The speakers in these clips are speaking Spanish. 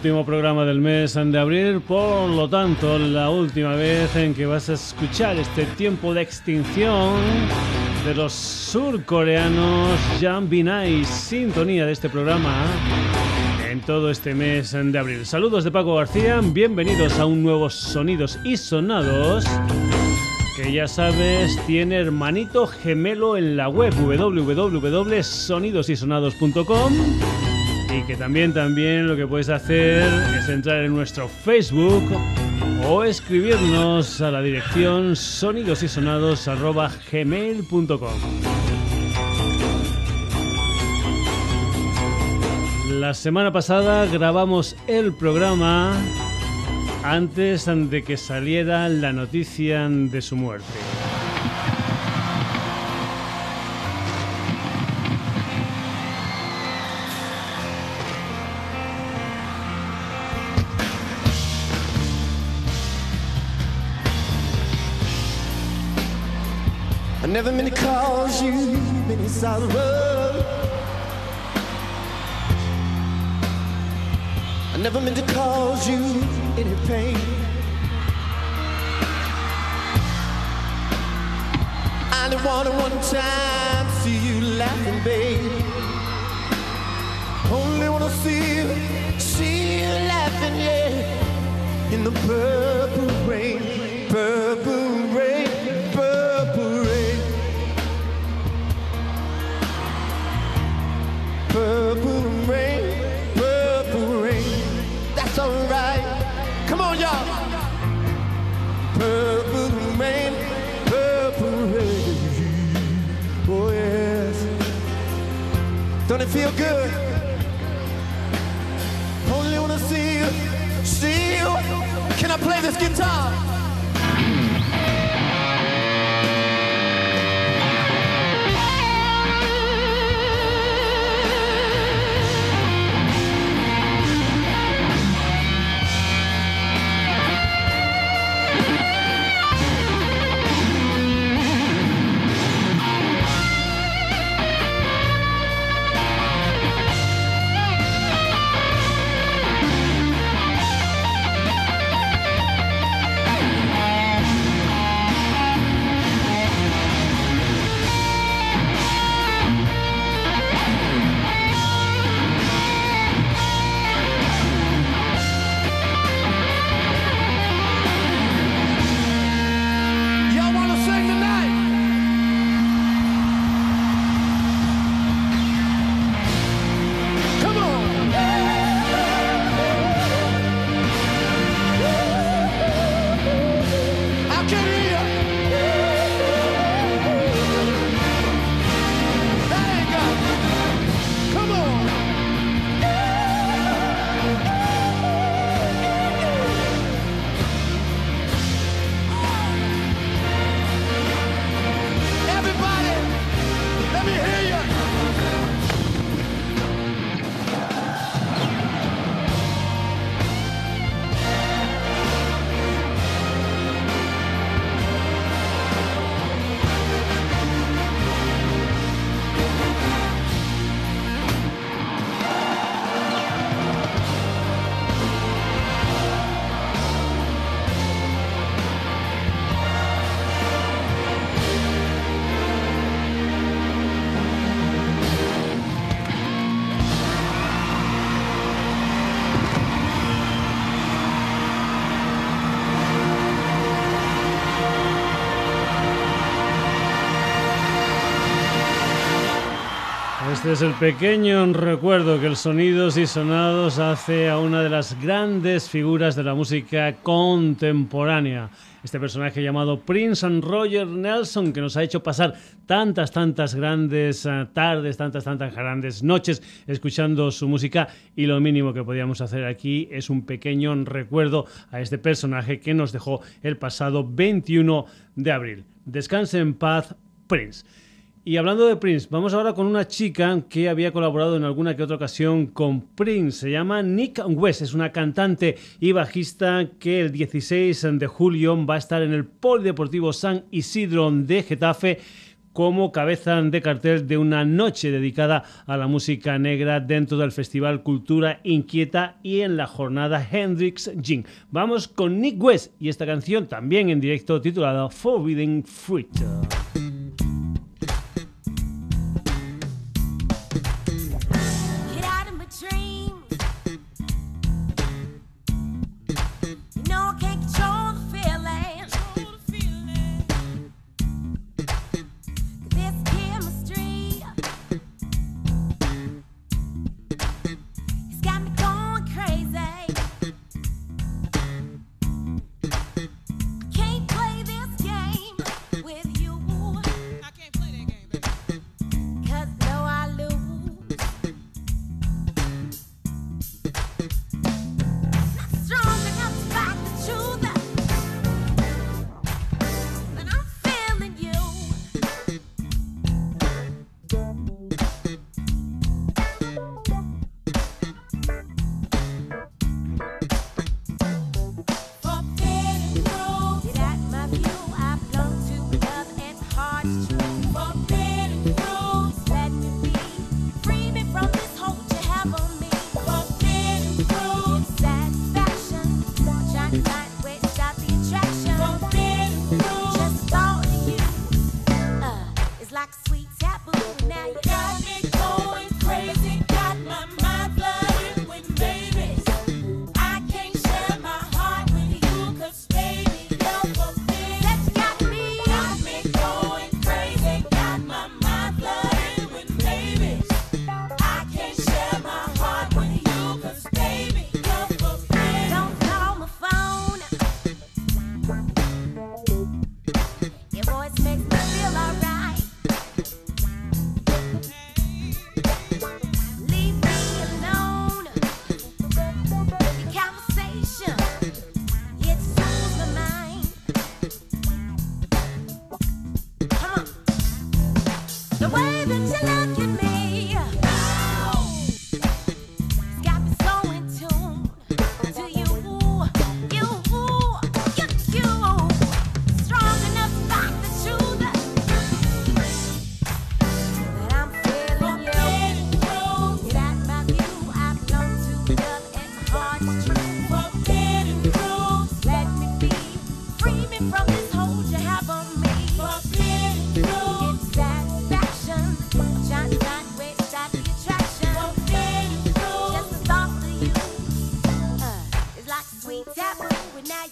Último programa del mes de abril, por lo tanto, la última vez en que vas a escuchar este tiempo de extinción de los surcoreanos Jan Binay, sintonía de este programa en todo este mes de abril. Saludos de Paco García, bienvenidos a un nuevo Sonidos y Sonados que ya sabes tiene hermanito gemelo en la web www.sonidosysonados.com y que también también lo que puedes hacer es entrar en nuestro Facebook o escribirnos a la dirección sonidosysonados@gmail.com. La semana pasada grabamos el programa antes de que saliera la noticia de su muerte. Never meant to cause you any sorrow. I never meant to cause you any pain. I only wanted one time to see you laughing, babe. Only wanna see you, see you laughing, yeah. In the purple rain, Este es el pequeño recuerdo que el Sonidos y Sonados hace a una de las grandes figuras de la música contemporánea. Este personaje llamado Prince and Roger Nelson, que nos ha hecho pasar tantas, tantas grandes eh, tardes, tantas, tantas grandes noches escuchando su música. Y lo mínimo que podíamos hacer aquí es un pequeño recuerdo a este personaje que nos dejó el pasado 21 de abril. Descanse en paz, Prince. Y hablando de Prince, vamos ahora con una chica que había colaborado en alguna que otra ocasión con Prince. Se llama Nick West, es una cantante y bajista que el 16 de julio va a estar en el Polideportivo San Isidro de Getafe como cabeza de cartel de una noche dedicada a la música negra dentro del Festival Cultura Inquieta y en la jornada Hendrix Gin. Vamos con Nick West y esta canción también en directo titulada Forbidden Fruit.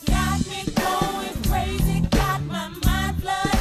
Got me going crazy, got my mind blown.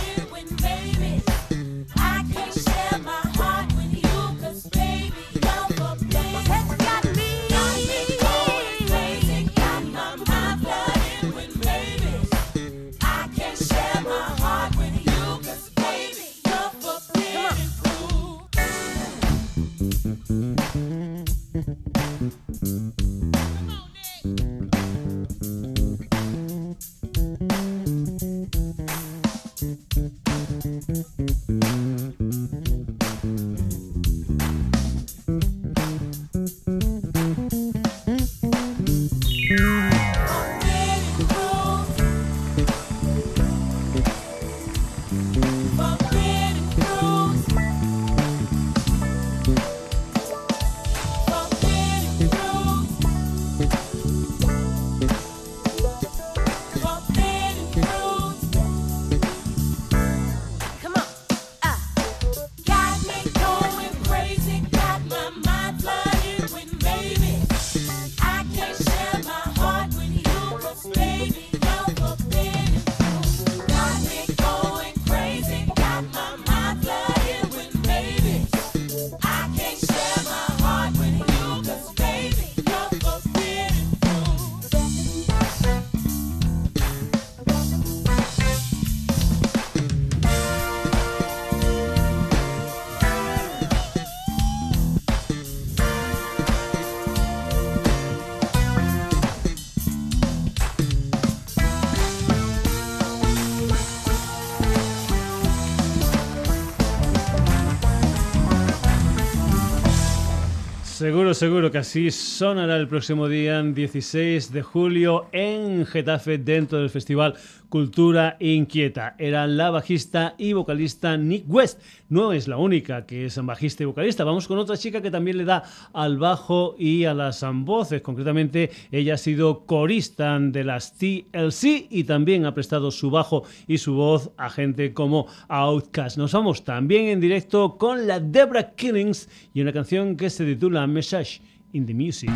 Seguro, seguro que así sonará el próximo día 16 de julio en Getafe dentro del Festival Cultura Inquieta. Era la bajista y vocalista Nick West. No es la única que es bajista y vocalista. Vamos con otra chica que también le da al bajo y a las voces. Concretamente, ella ha sido corista de las TLC y también ha prestado su bajo y su voz a gente como Outcast. Nos vamos también en directo con la Debra Killings y una canción que se titula Message in the Music.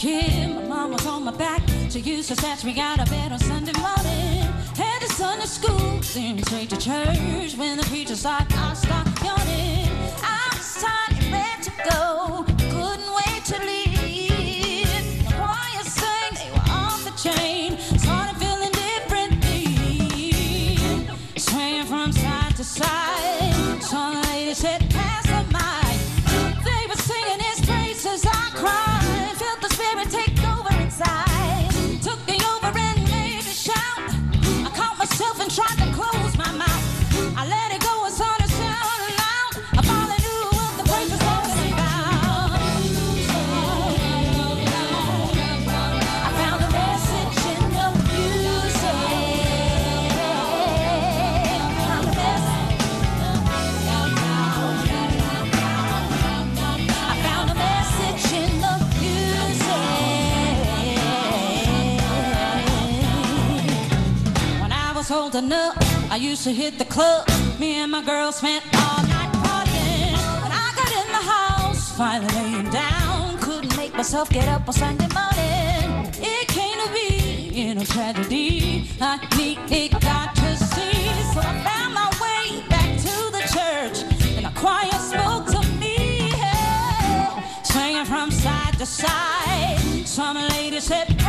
Kid, my mom was on my back. She used to snatch me out of bed on Sunday morning. Head to Sunday school, then straight to church. When the preacher started, I start enough, I used to hit the club. Me and my girls spent all night partying. When I got in the house, finally laying down, couldn't make myself get up on Sunday morning. It came to be in a tragedy. I need it got to see, so I found my way back to the church, and the choir spoke to me, hey, swinging from side to side. Some lady said,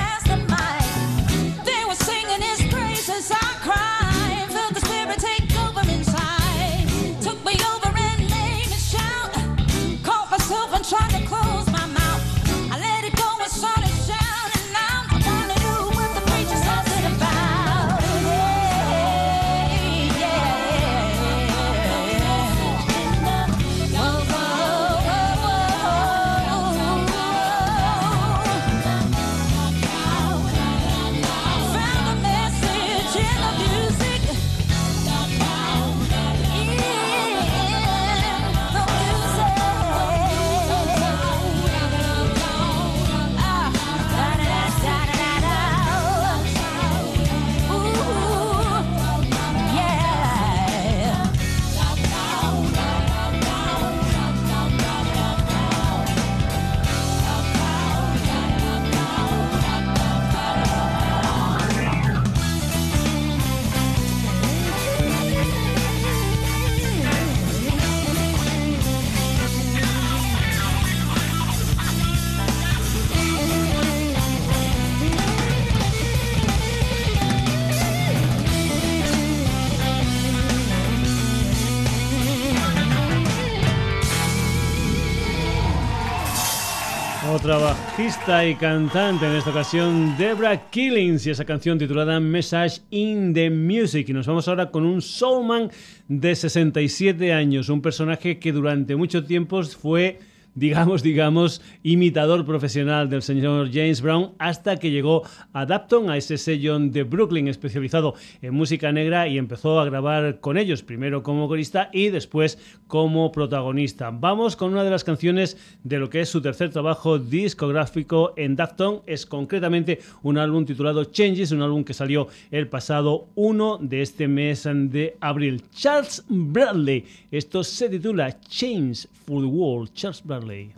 Otra bajista y cantante en esta ocasión, Debra Killings, y esa canción titulada Message in the Music. Y nos vamos ahora con un soulman de 67 años, un personaje que durante mucho tiempo fue digamos, digamos, imitador profesional del señor James Brown hasta que llegó a Dapton, a ese sello de Brooklyn especializado en música negra y empezó a grabar con ellos, primero como corista y después como protagonista. Vamos con una de las canciones de lo que es su tercer trabajo discográfico en Dapton, es concretamente un álbum titulado Changes, un álbum que salió el pasado 1 de este mes de abril. Charles Bradley, esto se titula Change for the World, Charles Bradley. only.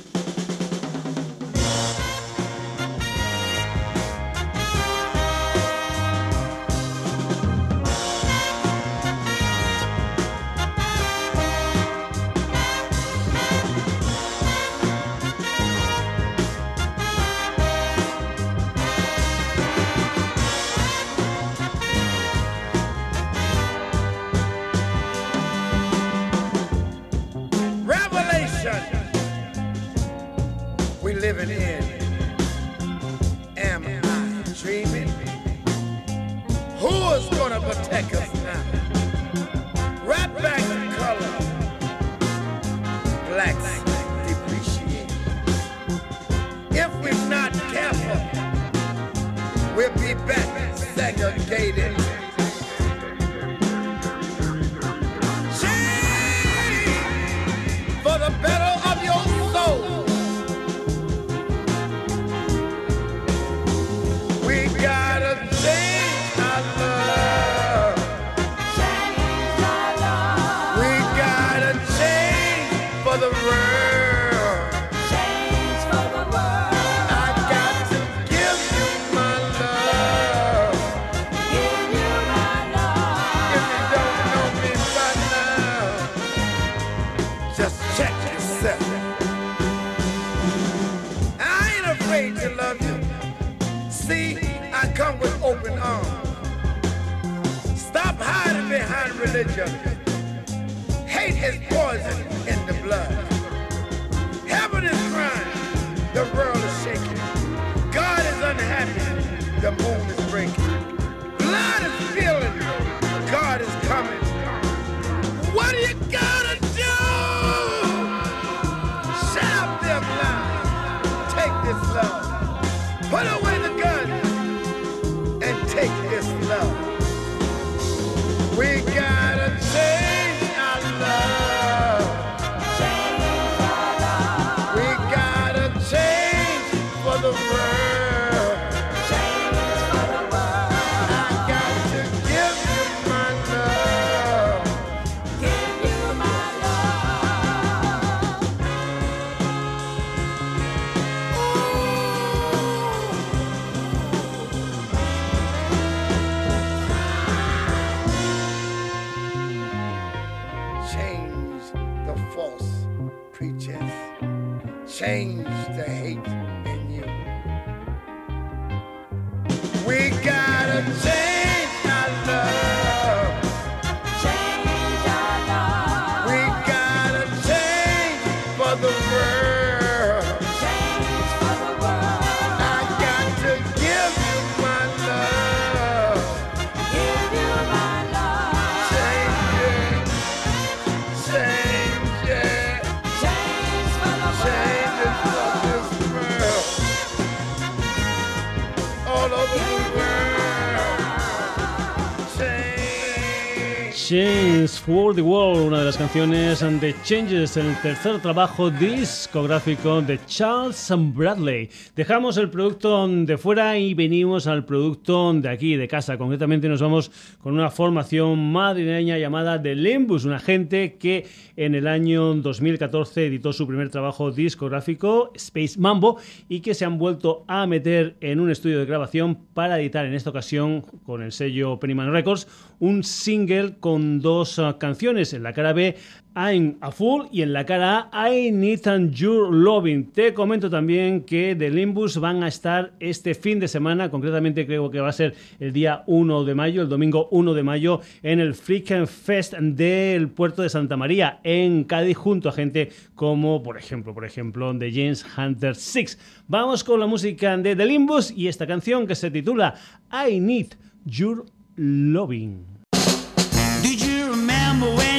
De Changes, el tercer trabajo discográfico de Charles Bradley. Dejamos el producto de fuera y venimos al producto de aquí, de casa. Concretamente nos vamos con una formación madrileña llamada The Limbus, una gente que en el año 2014 editó su primer trabajo discográfico, Space Mambo, y que se han vuelto a meter en un estudio de grabación para editar en esta ocasión con el sello Pennyman Records un single con dos ah, canciones. En la cara B, I'm a Fool y en la cara A, I Need Your Loving. Te comento también que The Limbus van a estar este fin de semana, concretamente creo que va a ser el día 1 de mayo, el domingo 1 de mayo, en el Freaking Fest del puerto de Santa María, en Cádiz, junto a gente como, por ejemplo, por ejemplo, de James Hunter 6. Vamos con la música de The Limbus y esta canción que se titula I Need Your Loving.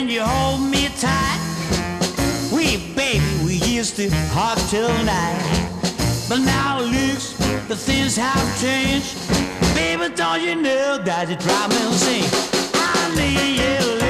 You hold me tight? We, baby, we used to hug till night. But now looks the things have changed. Baby, don't you know that you drive me insane? I need you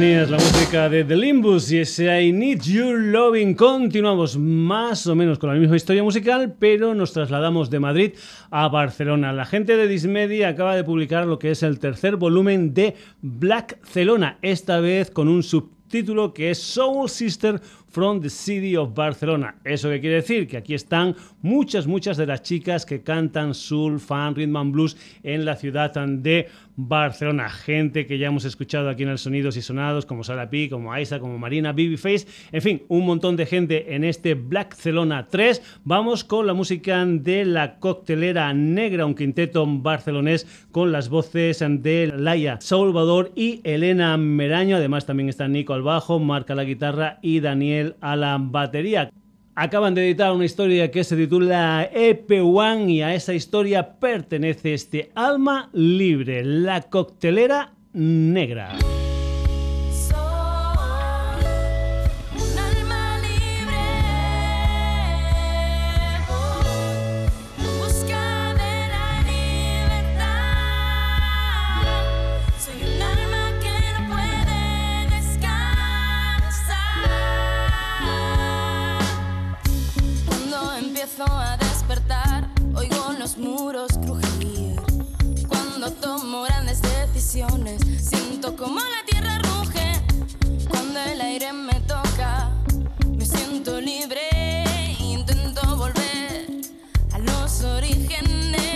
tenías la música de The Limbus y ese I Need Your Loving. Continuamos más o menos con la misma historia musical, pero nos trasladamos de Madrid a Barcelona. La gente de Dismedia acaba de publicar lo que es el tercer volumen de Black Celona, esta vez con un subtítulo que es Soul Sister from the City of Barcelona. ¿Eso qué quiere decir? Que aquí están muchas, muchas de las chicas que cantan soul, fan, rhythm and blues en la ciudad de Barcelona. Gente que ya hemos escuchado aquí en el Sonidos y Sonados, como Sara P, como Aisa, como Marina, Babyface, en fin, un montón de gente en este Black Celona 3. Vamos con la música de la coctelera negra, un quinteto barcelonés con las voces de Laia Salvador y Elena Meraño. Además, también está Nico al bajo, Marca la guitarra y Daniel a la batería. Acaban de editar una historia que se titula EP1 y a esa historia pertenece este alma libre, la coctelera negra. Siento como la tierra ruge cuando el aire me toca. Me siento libre. Intento volver a los orígenes.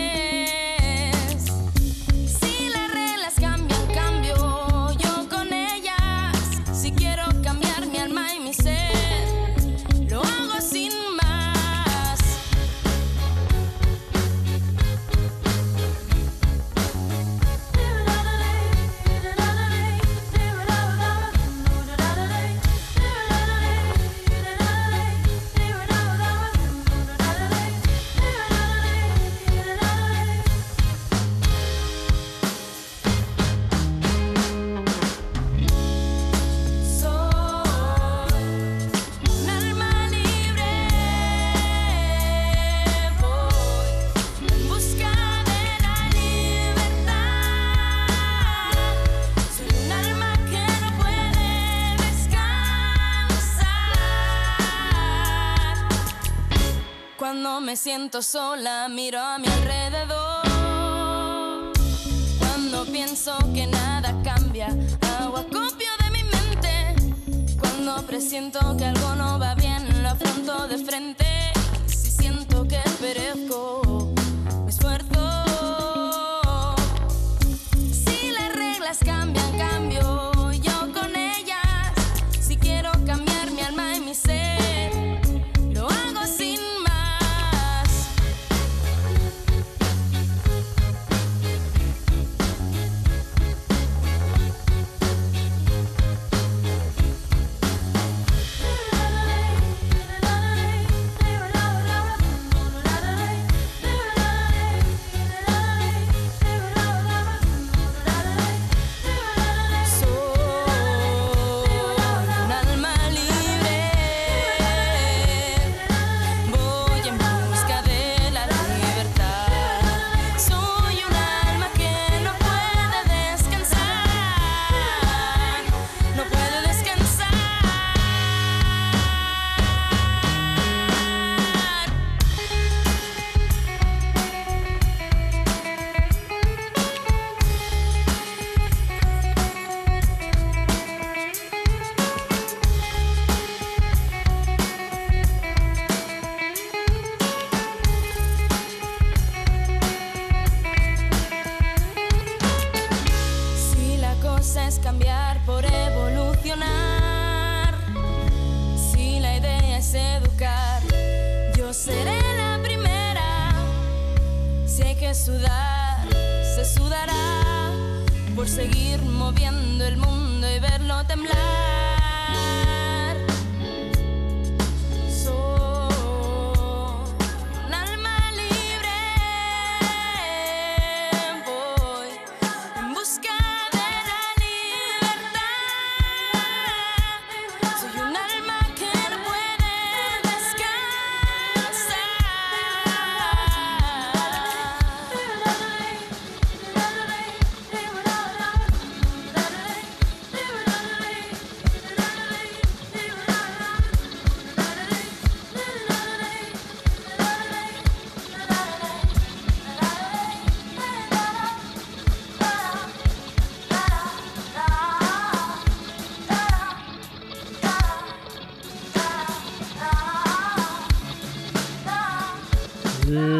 Siento sola, miro a mi alrededor. Cuando pienso que nada cambia, hago acopio de mi mente. Cuando presiento que algo no va bien, lo afronto de frente. Si siento que perezco, me esfuerzo. Si las reglas cambian,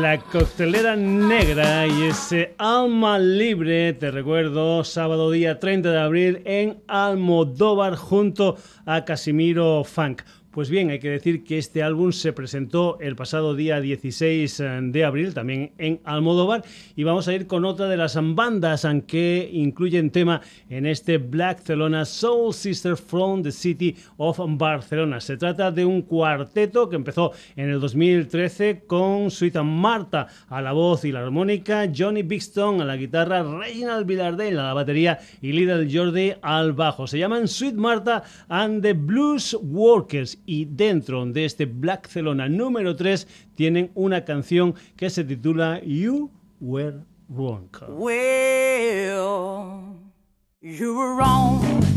La coctelera negra y ese alma libre, te recuerdo, sábado día 30 de abril en Almodóvar junto a Casimiro Funk. Pues bien, hay que decir que este álbum se presentó el pasado día 16 eh, de abril, también en Almodóvar, y vamos a ir con otra de las bandas eh, que incluyen tema en este Black Celona Soul Sister from the City of Barcelona. Se trata de un cuarteto que empezó en el 2013 con Sweet Marta a la voz y la armónica, Johnny Bixton a la guitarra, Reginald Villardell a la batería y Little Jordi al bajo. Se llaman Sweet Marta and the Blues Workers y dentro de este Black Celona número 3 tienen una canción que se titula You Were Wrong. Well, you were wrong.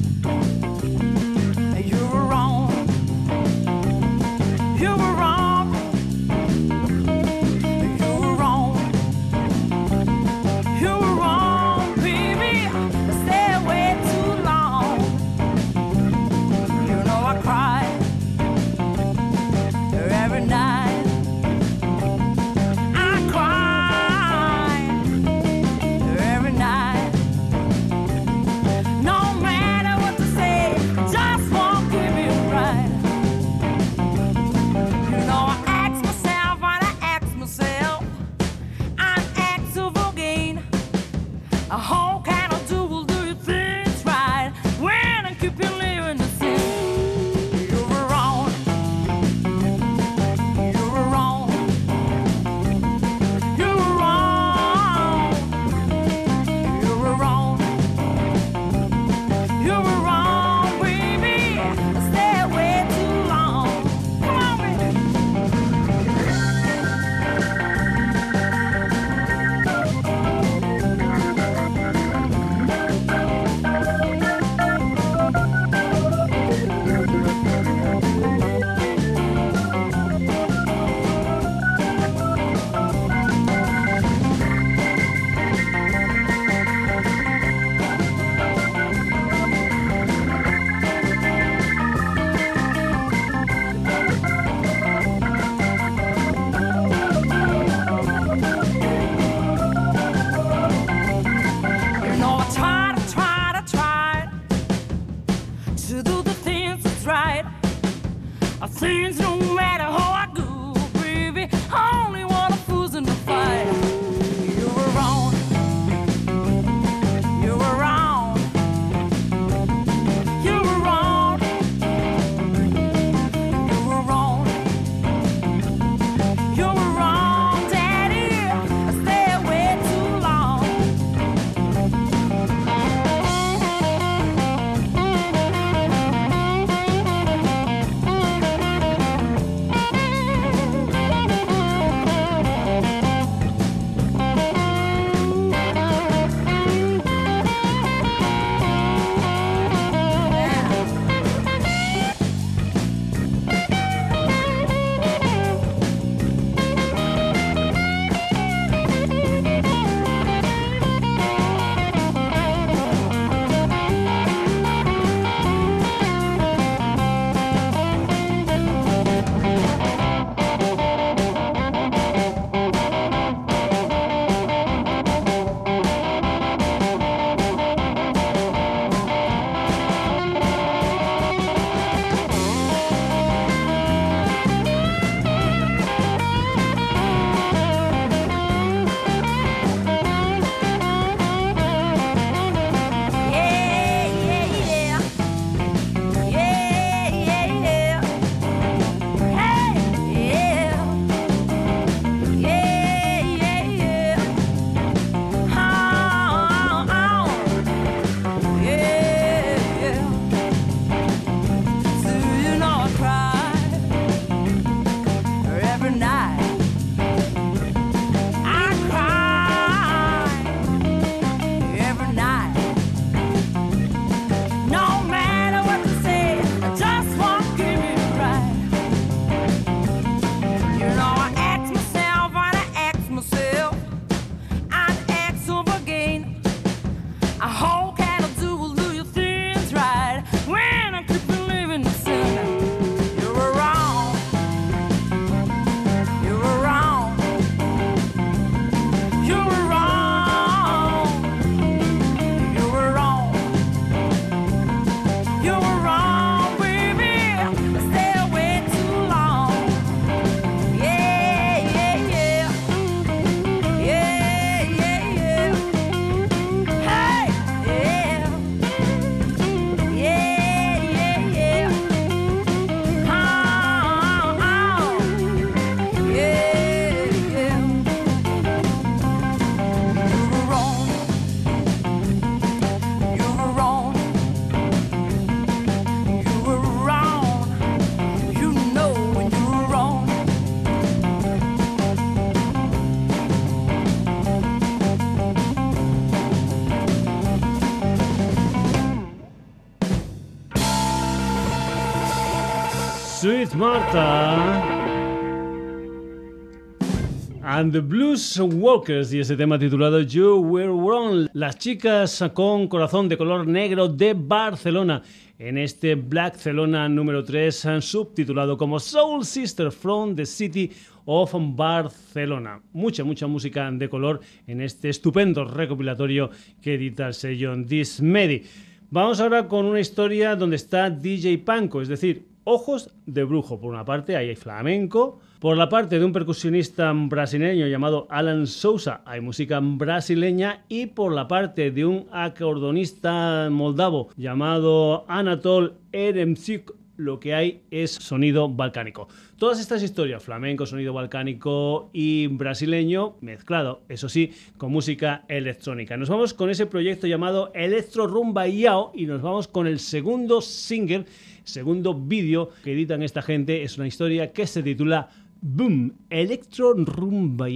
Martha. And the Blues Walkers y ese tema titulado You Were Wrong. Las chicas con corazón de color negro de Barcelona en este Black Celona número 3 subtitulado como Soul Sister from the City of Barcelona. Mucha, mucha música de color en este estupendo recopilatorio que edita el sello Dismedi. Vamos ahora con una historia donde está DJ Panko, es decir, ojos de brujo. Por una parte, ahí hay flamenco. Por la parte de un percusionista brasileño llamado Alan Sousa, hay música brasileña. Y por la parte de un acordeonista moldavo llamado Anatol Eremczyk, lo que hay es sonido balcánico. Todas estas historias, flamenco, sonido balcánico y brasileño, mezclado, eso sí, con música electrónica. Nos vamos con ese proyecto llamado Electro Rumba Yao y nos vamos con el segundo single, segundo vídeo que editan esta gente. Es una historia que se titula Boom, Electro Rumba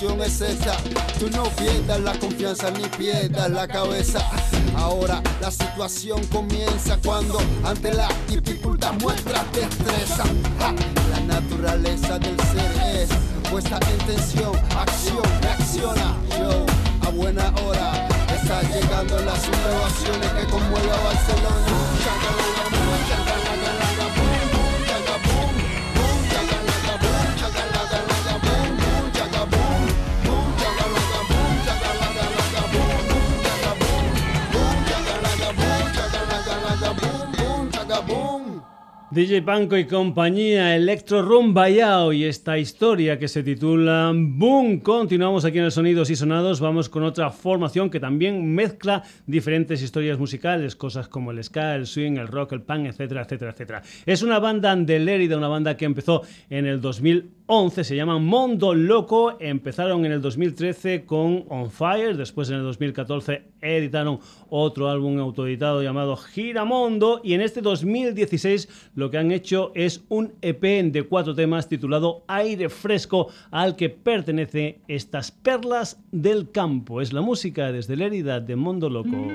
es esta: tú no pierdas la confianza ni pierdas la cabeza. Ahora la situación comienza cuando ante la dificultad muestras destreza. La naturaleza del ser es puesta en tensión, acción, reacciona. Yo, a buena hora está llegando las sublevaciones que conmueve a Barcelona. DJ Panko y compañía Electro Rumba y esta historia que se titula Boom. Continuamos aquí en el Sonidos y Sonados. Vamos con otra formación que también mezcla diferentes historias musicales, cosas como el ska, el swing, el rock, el punk, etcétera, etcétera, etcétera. Es una banda de una banda que empezó en el 2000 11, se llaman Mondo Loco, empezaron en el 2013 con On Fire, después en el 2014 editaron otro álbum autoeditado llamado Giramondo y en este 2016 lo que han hecho es un EP de cuatro temas titulado Aire Fresco al que pertenece estas perlas del campo. Es la música desde la herida de Mondo Loco.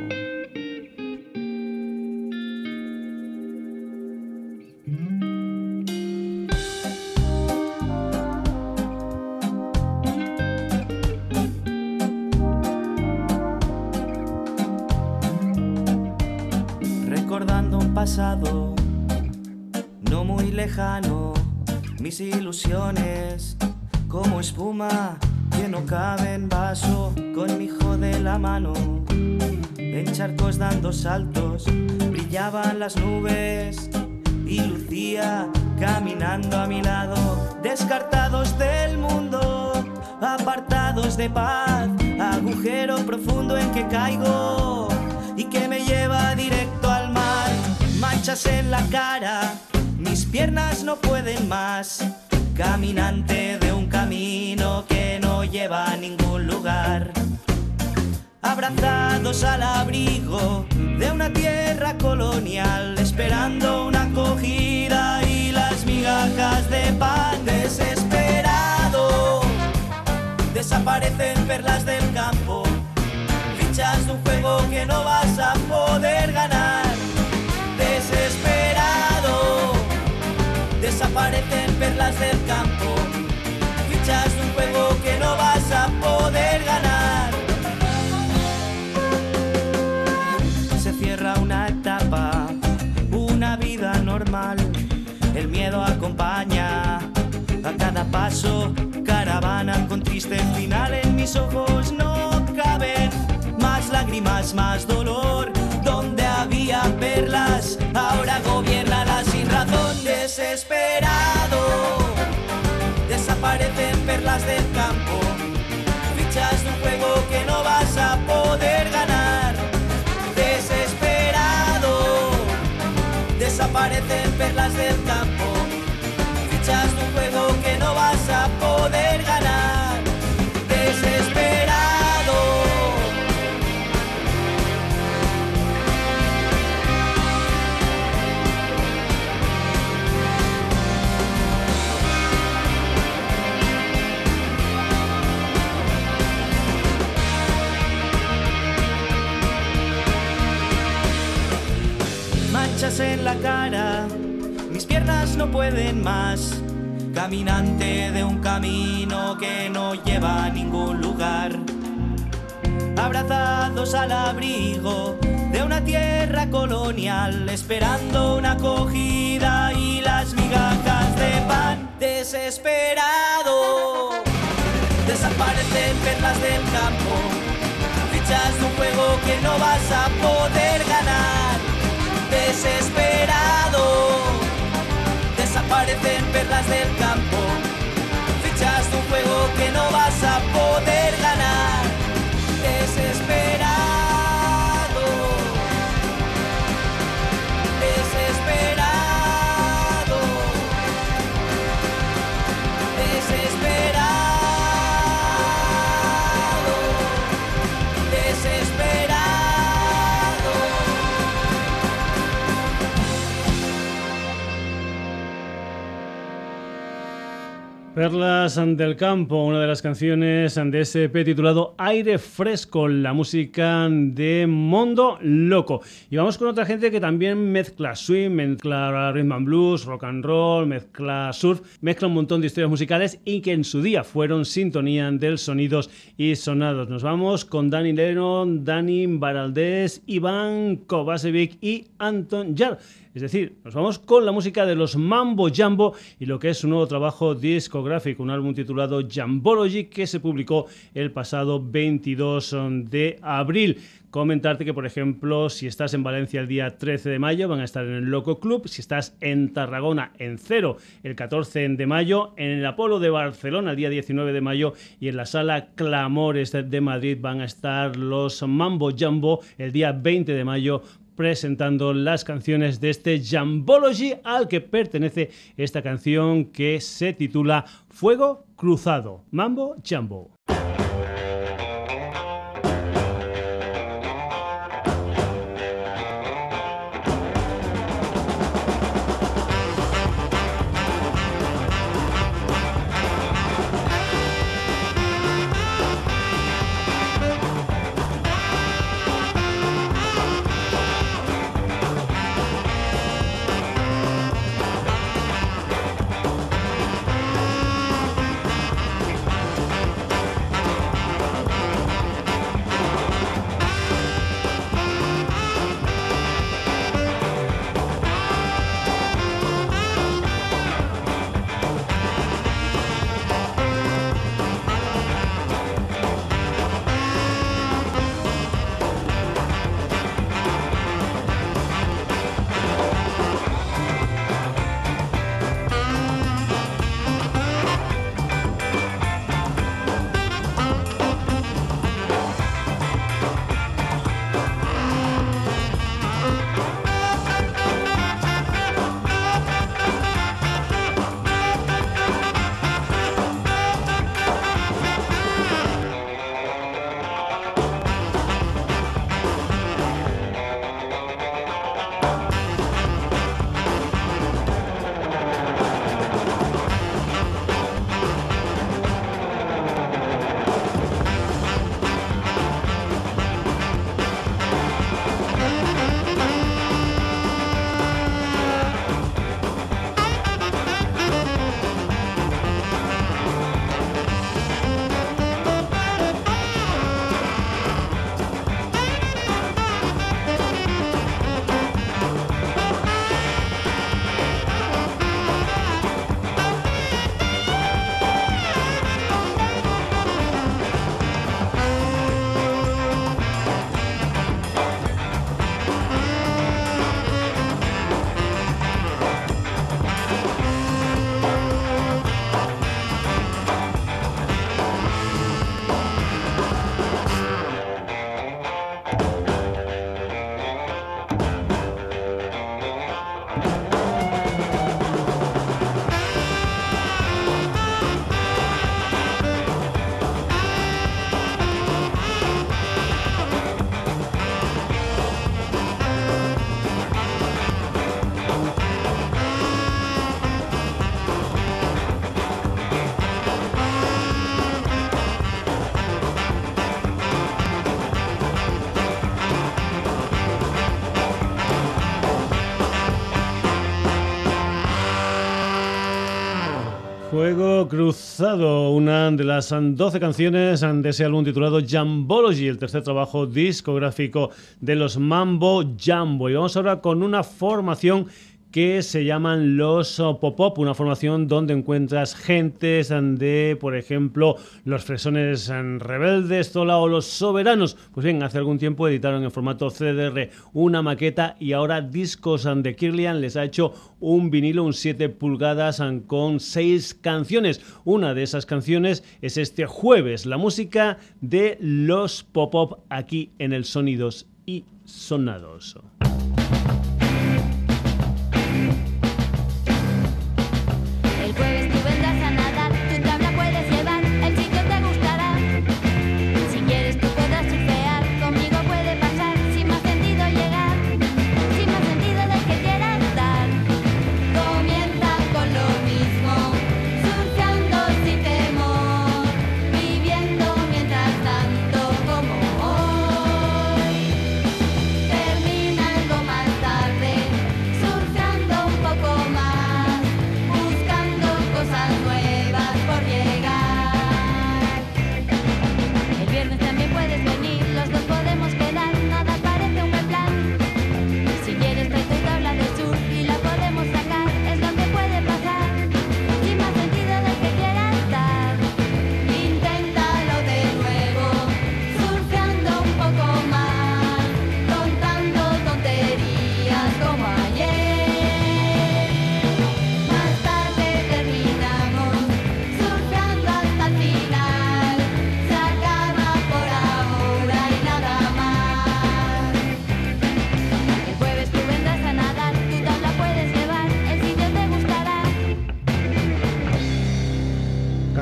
No muy lejano, mis ilusiones como espuma que no cabe en vaso con mi hijo de la mano. En charcos dando saltos brillaban las nubes y Lucía caminando a mi lado, descartados del mundo, apartados de paz, agujero profundo en que caigo y que me lleva directo. Manchas en la cara, mis piernas no pueden más. Caminante de un camino que no lleva a ningún lugar. Abrazados al abrigo de una tierra colonial, esperando una acogida y las migajas de pan desesperado. Desaparecen perlas del campo fichas de un juego que no vas a poder del campo. Fichas un juego que no vas a poder ganar. Se cierra una etapa, una vida normal. El miedo acompaña a cada paso. Caravana con triste final en mis ojos no caben más lágrimas, más dolor. Donde había perlas, ahora gobierna la sin razón. Desesperado, desaparecen perlas del campo. Fichas de un juego que no vas a poder ganar. Desesperado, desaparecen perlas del campo. En la cara, mis piernas no pueden más. Caminante de un camino que no lleva a ningún lugar. Abrazados al abrigo de una tierra colonial, esperando una acogida y las migajas de pan. Desesperado, desaparecen perlas del campo. Fichas de un juego que no vas a poder ganar. Desesperado, desaparecen perlas del campo. Fichas de un juego que no vas a poder. verla Perlas del Campo, una de las canciones de ese EP titulado Aire Fresco, la música de Mondo Loco. Y vamos con otra gente que también mezcla swing, mezcla rhythm and blues, rock and roll, mezcla surf, mezcla un montón de historias musicales y que en su día fueron sintonía del sonidos y sonados. Nos vamos con Dani Lennon, Dani Baraldés, Iván Kovacevic y Anton Yar. Es decir, nos vamos con la música de los Mambo Jambo y lo que es su nuevo trabajo discográfico, un álbum titulado Jambology que se publicó el pasado 22 de abril. Comentarte que, por ejemplo, si estás en Valencia el día 13 de mayo, van a estar en el Loco Club. Si estás en Tarragona, en Cero, el 14 de mayo. En el Apolo de Barcelona, el día 19 de mayo. Y en la Sala Clamores de Madrid van a estar los Mambo Jumbo el día 20 de mayo presentando las canciones de este Jambology al que pertenece esta canción que se titula Fuego Cruzado, Mambo Jambo. Cruzado, una de las 12 canciones de ese álbum titulado Jambology, el tercer trabajo discográfico de los Mambo Jambo. Y vamos ahora con una formación que se llaman los Pop-Up, una formación donde encuentras gentes de, por ejemplo, los Fresones Rebeldes, Zola o los Soberanos. Pues bien, hace algún tiempo editaron en formato CDR una maqueta y ahora Discos de Kirlian les ha hecho un vinilo, un 7 pulgadas con 6 canciones. Una de esas canciones es este jueves, la música de los Pop-Up aquí en el Sonidos y Sonados.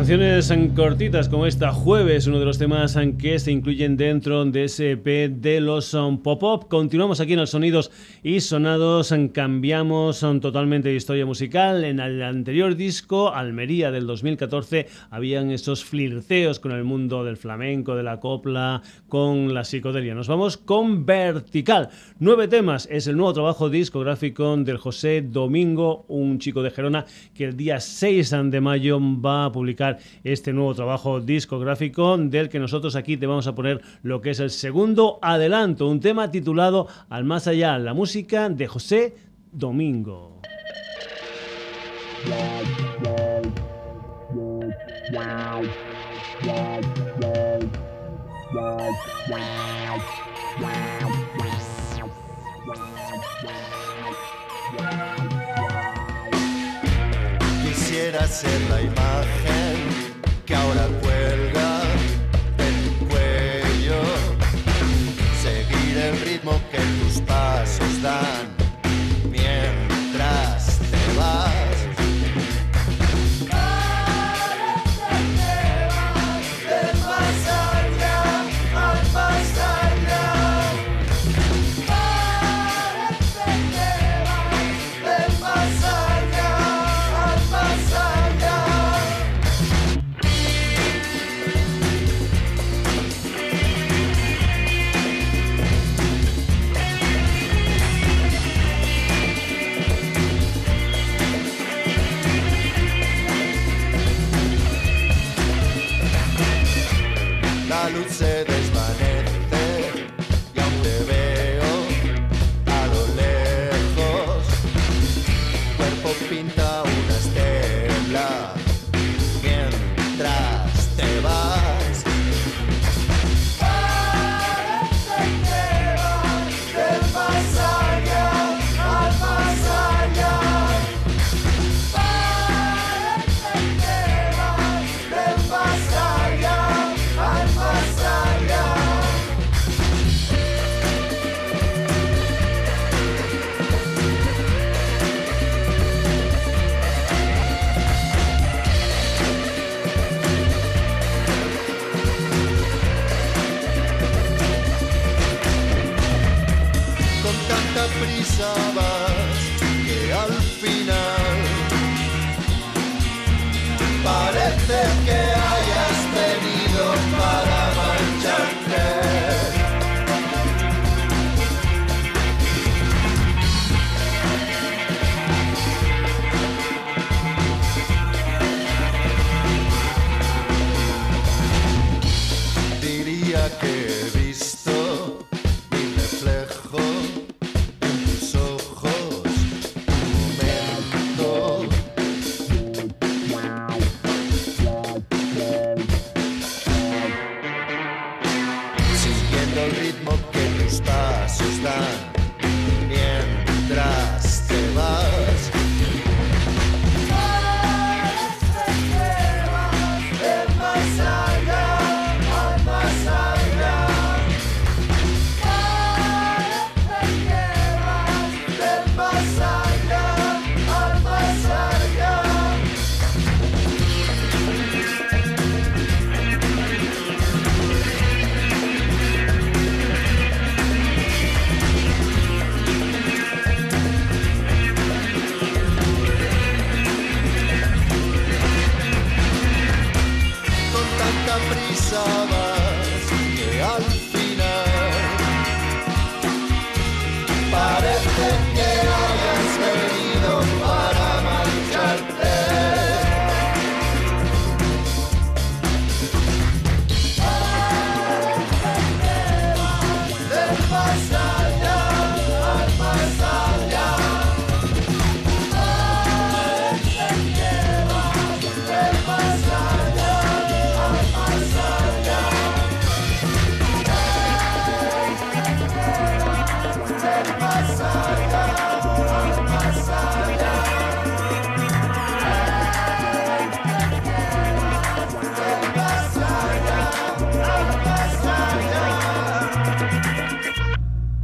Canciones cortitas como esta jueves, uno de los temas que se incluyen dentro de ese EP de los um, Pop-Up. Continuamos aquí en los sonidos y sonados, cambiamos um, totalmente de historia musical. En el anterior disco, Almería del 2014, habían esos flirteos con el mundo del flamenco, de la copla, con la psicodelia. Nos vamos con Vertical. Nueve temas, es el nuevo trabajo discográfico del José Domingo, un chico de Gerona que el día 6 de mayo va a publicar este nuevo trabajo discográfico del que nosotros aquí te vamos a poner lo que es el segundo adelanto, un tema titulado Al más allá, la música de José Domingo. Quisiera ser la imagen que ahora cuelga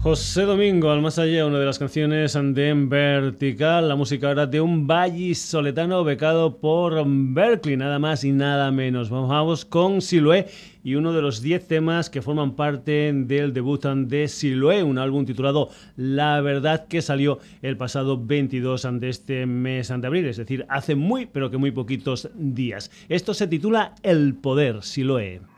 José Domingo, al más allá, una de las canciones de Vertical, la música ahora de un vallisoletano becado por Berkeley, nada más y nada menos. Vamos con Siloé y uno de los 10 temas que forman parte del debut de Siloé, un álbum titulado La Verdad que salió el pasado 22 de este mes de abril, es decir, hace muy pero que muy poquitos días. Esto se titula El Poder, Siloé.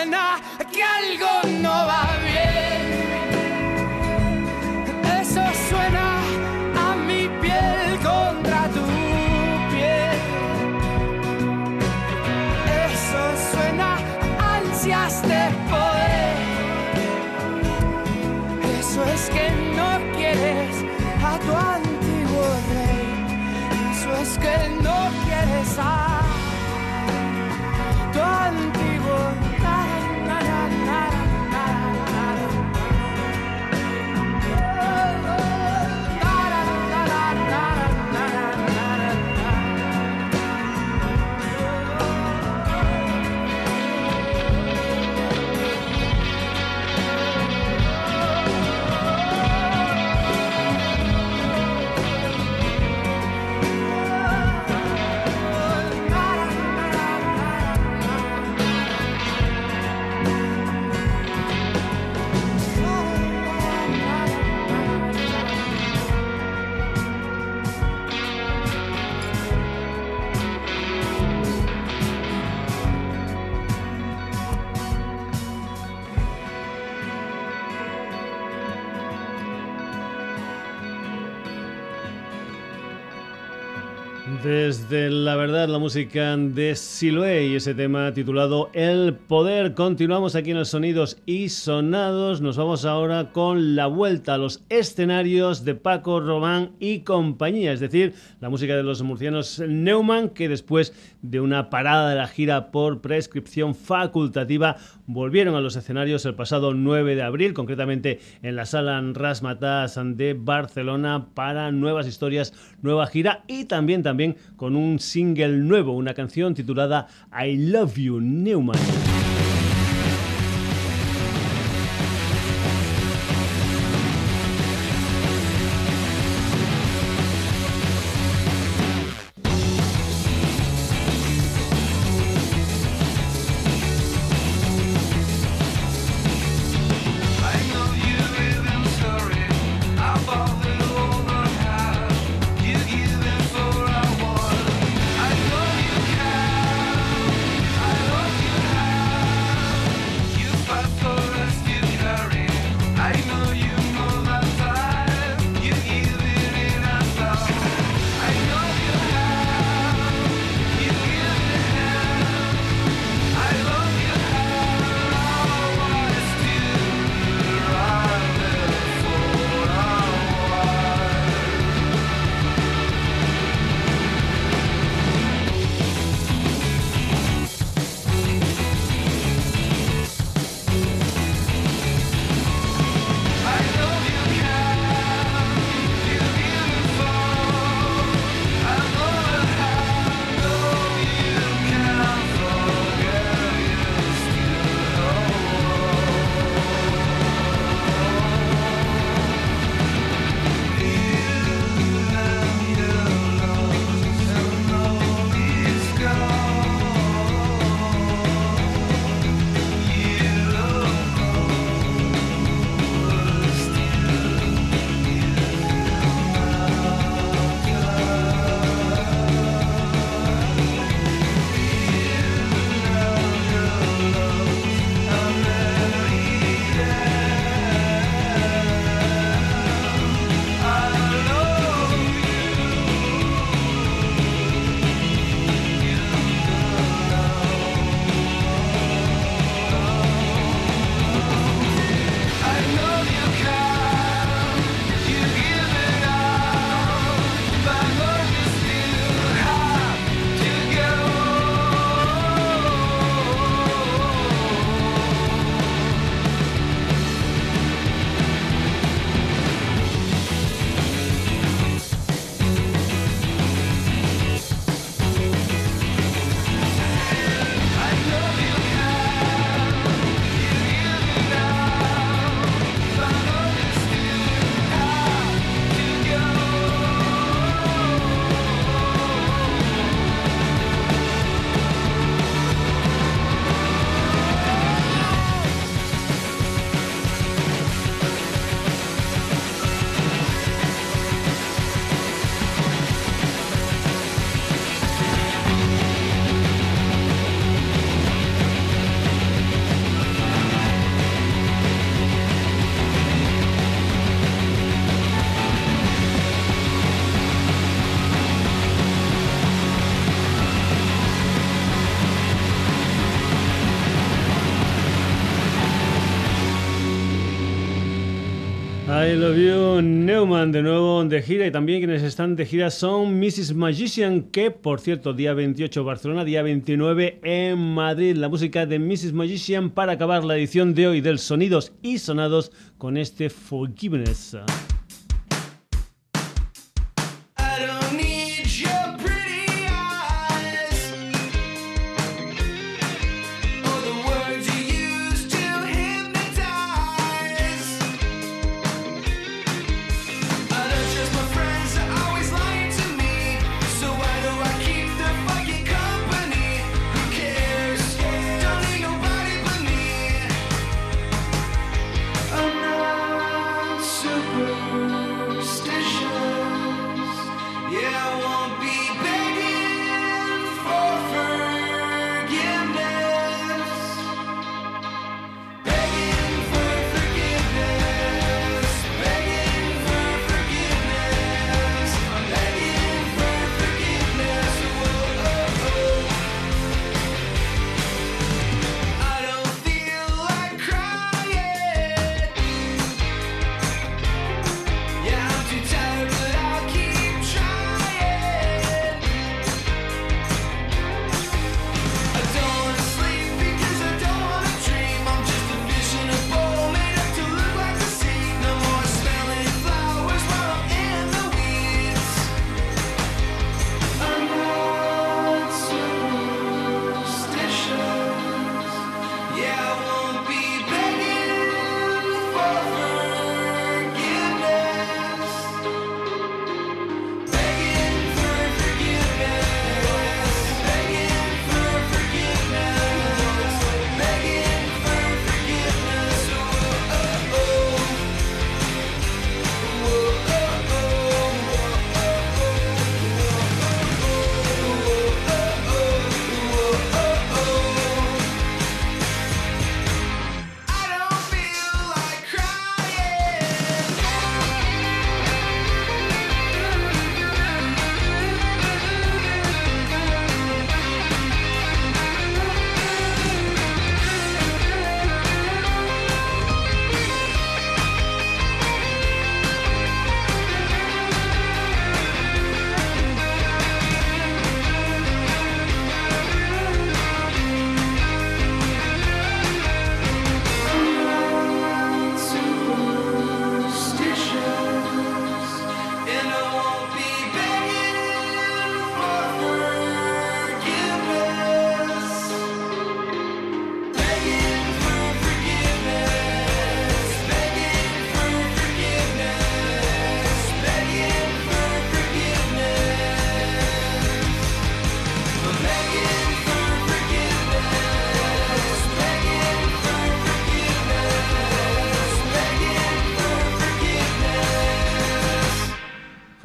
when I verdad, la música de Siloé y ese tema titulado El Poder. Continuamos aquí en los Sonidos y Sonados. Nos vamos ahora con la vuelta a los escenarios de Paco Román y compañía, es decir, la música de los murcianos Neumann, que después de una parada de la gira por prescripción facultativa volvieron a los escenarios el pasado 9 de abril, concretamente en la sala Rasmatas de Barcelona para nuevas historias, nueva gira y también también con un single nuevo, una canción titulada I Love You Newman. I Love You de nuevo de gira y también quienes están de gira son Mrs. Magician que por cierto día 28 Barcelona, día 29 en Madrid la música de Mrs. Magician para acabar la edición de hoy del Sonidos y Sonados con este Forgiveness.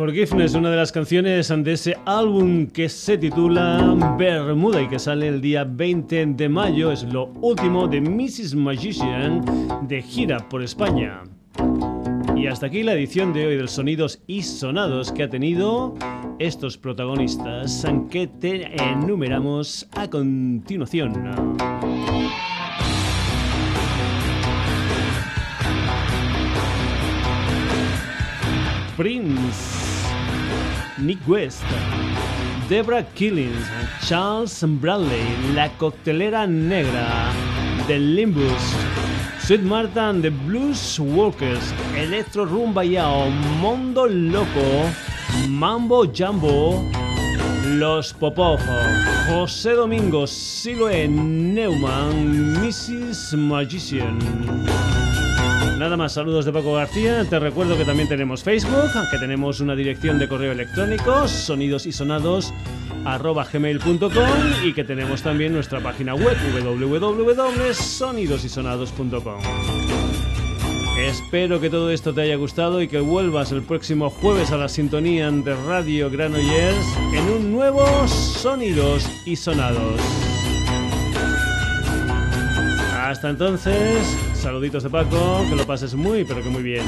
Forgiveness, una de las canciones de ese álbum que se titula Bermuda y que sale el día 20 de mayo, es lo último de Mrs. Magician de gira por España. Y hasta aquí la edición de hoy del Sonidos y Sonados que ha tenido estos protagonistas que te enumeramos a continuación. Nick West, Debra Killings, Charles Bradley, La Coctelera Negra, The Limbus, Sweet Marta and the Blues Workers, Electro Rumba Yao, Mondo Loco, Mambo Jumbo, Los Popov, José Domingo, Siloe Neumann, Mrs. Magician. Nada más, saludos de Paco García. Te recuerdo que también tenemos Facebook, que tenemos una dirección de correo electrónico, sonidosisonados.gmail.com y que tenemos también nuestra página web www.sonidosysonados.com. Espero que todo esto te haya gustado y que vuelvas el próximo jueves a la sintonía de Radio Granollers en un nuevo Sonidos y Sonados. Hasta entonces, Saluditos de Paco, que lo pases muy, pero que muy bien.